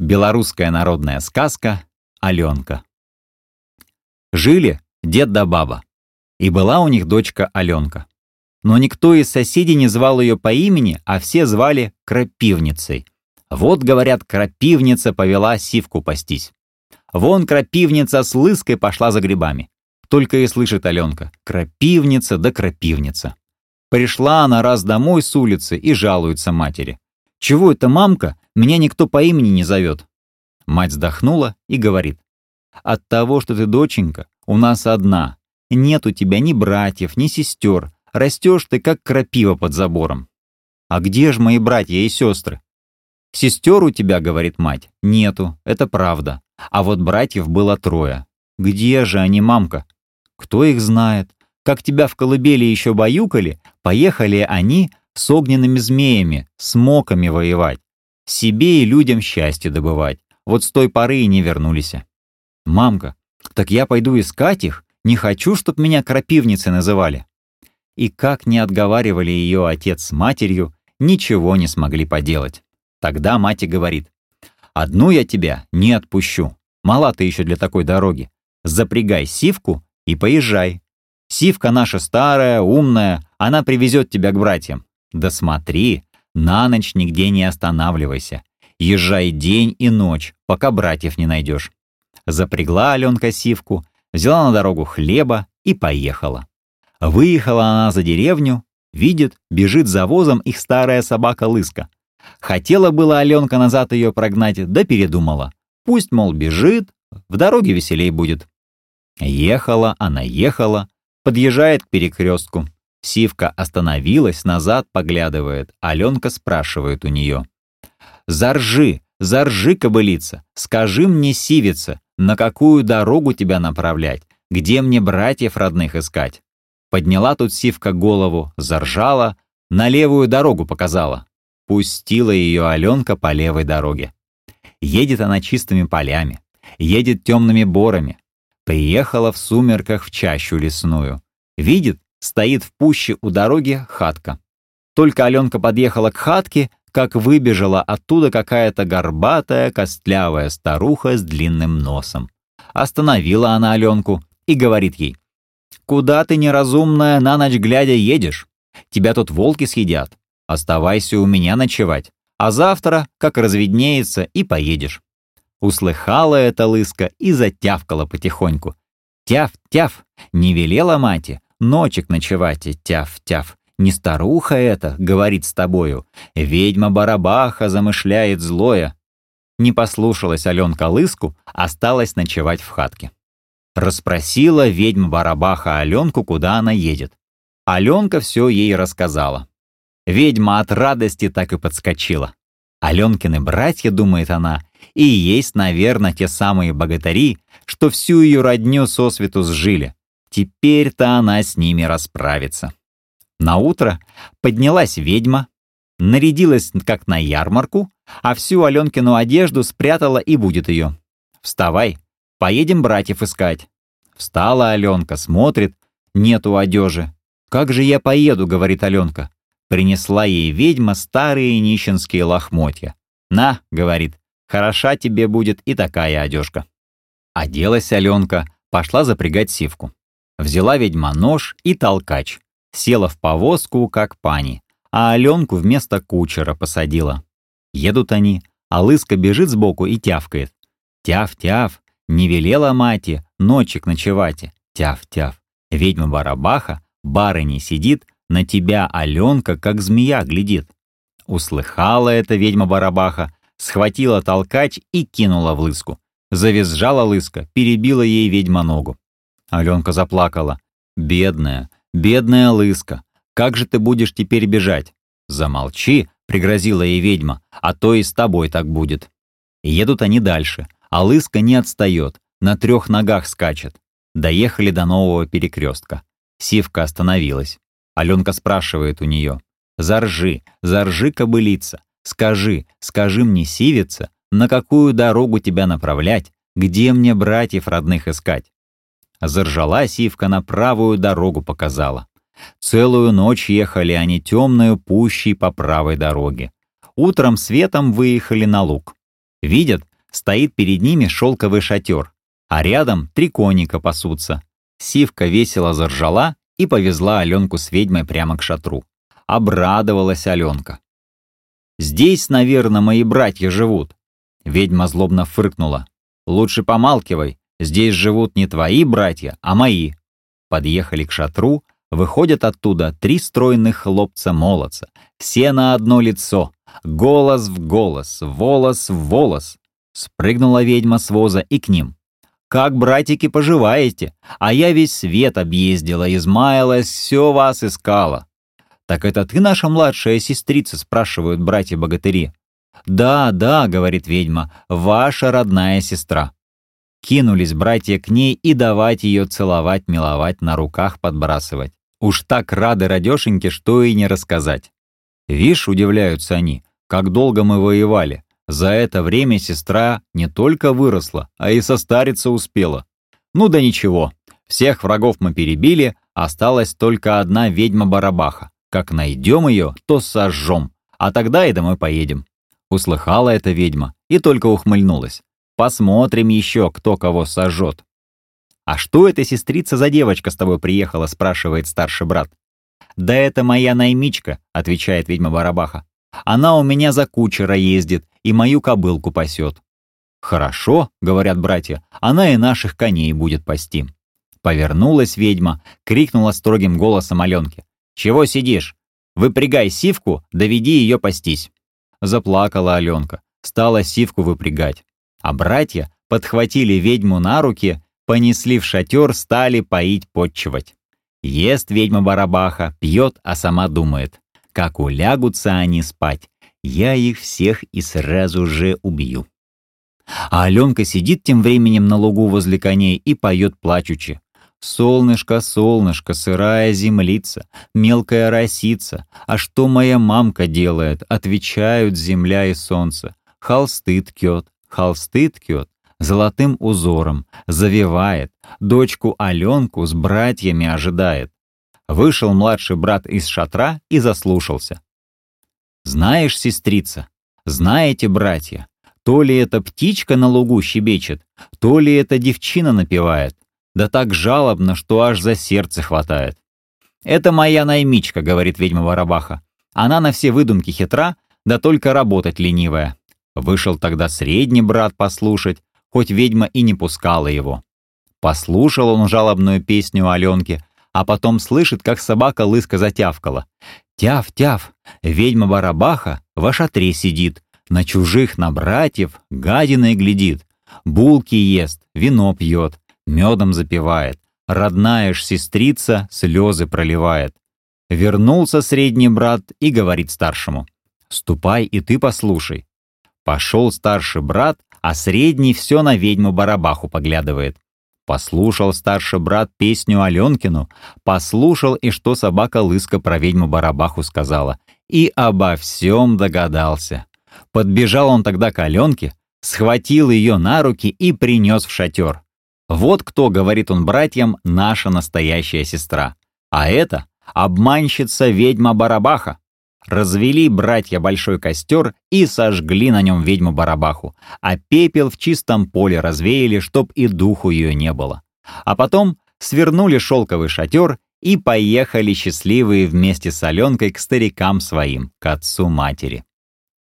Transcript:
Белорусская народная сказка «Аленка». Жили дед да баба, и была у них дочка Аленка. Но никто из соседей не звал ее по имени, а все звали Крапивницей. Вот, говорят, Крапивница повела сивку пастись. Вон Крапивница с лыской пошла за грибами. Только и слышит Аленка «Крапивница да крапивница». Пришла она раз домой с улицы и жалуется матери. «Чего это, мамка? Меня никто по имени не зовет». Мать вздохнула и говорит. «От того, что ты доченька, у нас одна. Нет у тебя ни братьев, ни сестер. Растешь ты, как крапива под забором». «А где же мои братья и сестры?» «Сестер у тебя, — говорит мать, — нету, это правда. А вот братьев было трое. Где же они, мамка? Кто их знает? Как тебя в колыбели еще баюкали, поехали они с огненными змеями, с моками воевать. Себе и людям счастье добывать. Вот с той поры и не вернулись. Мамка, так я пойду искать их, не хочу, чтоб меня крапивницей называли. И как не отговаривали ее отец с матерью, ничего не смогли поделать. Тогда мать и говорит, «Одну я тебя не отпущу. Мала ты еще для такой дороги. Запрягай сивку и поезжай. Сивка наша старая, умная, она привезет тебя к братьям. Да смотри, на ночь нигде не останавливайся. Езжай день и ночь, пока братьев не найдешь. Запрягла Аленка сивку, взяла на дорогу хлеба и поехала. Выехала она за деревню, видит, бежит за возом их старая собака Лыска. Хотела была Аленка назад ее прогнать, да передумала. Пусть, мол, бежит, в дороге веселей будет. Ехала она, ехала, подъезжает к перекрестку. Сивка остановилась, назад поглядывает. Аленка спрашивает у нее. «Заржи, заржи, кобылица, скажи мне, сивица, на какую дорогу тебя направлять, где мне братьев родных искать?» Подняла тут Сивка голову, заржала, на левую дорогу показала. Пустила ее Аленка по левой дороге. Едет она чистыми полями, едет темными борами. Приехала в сумерках в чащу лесную. Видит, стоит в пуще у дороги хатка. Только Аленка подъехала к хатке, как выбежала оттуда какая-то горбатая, костлявая старуха с длинным носом. Остановила она Аленку и говорит ей, «Куда ты, неразумная, на ночь глядя едешь? Тебя тут волки съедят. Оставайся у меня ночевать, а завтра, как разведнеется, и поедешь». Услыхала эта лыска и затявкала потихоньку. «Тяв-тяв, не велела мати, ночек ночевать, тяв-тяв. Не старуха это, говорит с тобою, ведьма-барабаха замышляет злое». Не послушалась Аленка лыску, осталась ночевать в хатке. Расспросила ведьма-барабаха Аленку, куда она едет. Аленка все ей рассказала. Ведьма от радости так и подскочила. Аленкины братья, думает она, и есть, наверное, те самые богатыри, что всю ее родню сосвету сжили. Теперь-то она с ними расправится. На утро поднялась ведьма, нарядилась как на ярмарку, а всю Аленкину одежду спрятала и будет ее. «Вставай, поедем братьев искать». Встала Аленка, смотрит, нету одежи. «Как же я поеду?» — говорит Аленка. Принесла ей ведьма старые нищенские лохмотья. «На», — говорит, — «хороша тебе будет и такая одежка». Оделась Аленка, пошла запрягать сивку. Взяла ведьма нож и толкач. Села в повозку, как пани, а Аленку вместо кучера посадила. Едут они, а лыска бежит сбоку и тявкает. Тяв-тяв, не велела мати, ночек ночевать. Тяв-тяв. Ведьма Барабаха, барыни сидит, на тебя Аленка, как змея, глядит. Услыхала эта ведьма Барабаха, схватила толкач и кинула в лыску. Завизжала лыска, перебила ей ведьма ногу. Аленка заплакала. «Бедная, бедная лыска, как же ты будешь теперь бежать?» «Замолчи», — пригрозила ей ведьма, «а то и с тобой так будет». Едут они дальше, а лыска не отстает, на трех ногах скачет. Доехали до нового перекрестка. Сивка остановилась. Аленка спрашивает у нее. «Заржи, заржи, кобылица, скажи, скажи мне, сивица, на какую дорогу тебя направлять, где мне братьев родных искать?» Заржала сивка на правую дорогу показала. Целую ночь ехали они темную пущей по правой дороге. Утром светом выехали на луг. Видят, Стоит перед ними шелковый шатер, а рядом три коника пасутся. Сивка весело заржала и повезла Аленку с ведьмой прямо к шатру. Обрадовалась Аленка. «Здесь, наверное, мои братья живут». Ведьма злобно фыркнула. «Лучше помалкивай, здесь живут не твои братья, а мои». Подъехали к шатру, выходят оттуда три стройных хлопца-молодца, все на одно лицо, голос в голос, волос в волос. Спрыгнула ведьма с воза и к ним. «Как, братики, поживаете? А я весь свет объездила, измаялась, все вас искала». «Так это ты наша младшая сестрица?» — спрашивают братья-богатыри. «Да, да», — говорит ведьма, — «ваша родная сестра». Кинулись братья к ней и давать ее целовать, миловать, на руках подбрасывать. Уж так рады радешеньке, что и не рассказать. Вишь, удивляются они, как долго мы воевали. За это время сестра не только выросла, а и состариться успела. Ну да ничего, всех врагов мы перебили, осталась только одна ведьма-барабаха. Как найдем ее, то сожжем, а тогда и домой поедем. Услыхала эта ведьма и только ухмыльнулась. Посмотрим еще, кто кого сожжет. «А что эта сестрица за девочка с тобой приехала?» спрашивает старший брат. «Да это моя наймичка», — отвечает ведьма Барабаха. «Она у меня за кучера ездит и мою кобылку пасет». «Хорошо», — говорят братья, — «она и наших коней будет пасти». Повернулась ведьма, крикнула строгим голосом Аленке. «Чего сидишь? Выпрягай сивку, доведи ее пастись». Заплакала Аленка, стала сивку выпрягать. А братья подхватили ведьму на руки, понесли в шатер, стали поить, подчивать. Ест ведьма Барабаха, пьет, а сама думает, как улягутся они спать, я их всех и сразу же убью. А Аленка сидит тем временем на лугу возле коней и поет плачучи. «Солнышко, солнышко, сырая землица, мелкая росица, а что моя мамка делает?» Отвечают земля и солнце. Холсты ткет, холсты ткет, золотым узором, завивает, дочку Аленку с братьями ожидает. Вышел младший брат из шатра и заслушался. «Знаешь, сестрица, знаете, братья, то ли эта птичка на лугу щебечет, то ли эта девчина напевает, да так жалобно, что аж за сердце хватает. «Это моя наймичка», — говорит ведьма Воробаха. «Она на все выдумки хитра, да только работать ленивая». Вышел тогда средний брат послушать, хоть ведьма и не пускала его. Послушал он жалобную песню Аленки, а потом слышит, как собака лыска затявкала. «Тяв-тяв, ведьма Барабаха в шатре сидит, на чужих, на братьев, гадиной глядит, булки ест, вино пьет, медом запивает, родная ж сестрица слезы проливает». Вернулся средний брат и говорит старшему, «Ступай и ты послушай». Пошел старший брат, а средний все на ведьму-барабаху поглядывает. Послушал старший брат песню Аленкину, послушал и что собака-лыска про ведьму-барабаху сказала, и обо всем догадался. Подбежал он тогда к Аленке, схватил ее на руки и принес в шатер. Вот кто, говорит он братьям, наша настоящая сестра. А это обманщица ведьма-барабаха. Развели братья большой костер и сожгли на нем ведьму-барабаху, а пепел в чистом поле развеяли, чтоб и духу ее не было. А потом свернули шелковый шатер и поехали счастливые вместе с Аленкой к старикам своим, к отцу матери.